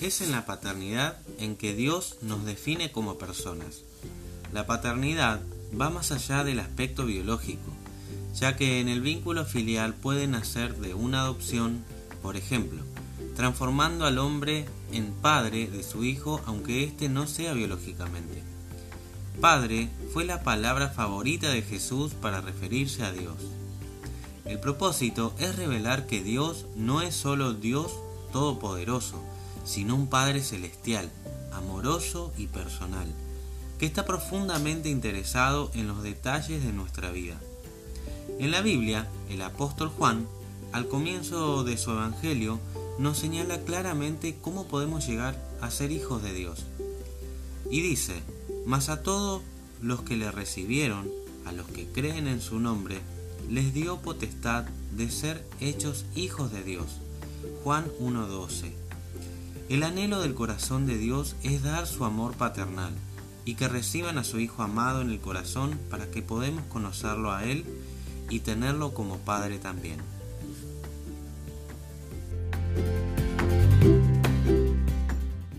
es en la paternidad en que Dios nos define como personas. La paternidad va más allá del aspecto biológico, ya que en el vínculo filial puede nacer de una adopción, por ejemplo, transformando al hombre en padre de su hijo aunque éste no sea biológicamente. Padre fue la palabra favorita de Jesús para referirse a Dios. El propósito es revelar que Dios no es solo Dios todopoderoso, sino un Padre celestial, amoroso y personal, que está profundamente interesado en los detalles de nuestra vida. En la Biblia, el apóstol Juan, al comienzo de su Evangelio, nos señala claramente cómo podemos llegar a ser hijos de Dios. Y dice, mas a todos los que le recibieron, a los que creen en su nombre, les dio potestad de ser hechos hijos de Dios. Juan 1.12. El anhelo del corazón de Dios es dar su amor paternal y que reciban a su Hijo amado en el corazón para que podamos conocerlo a Él y tenerlo como Padre también.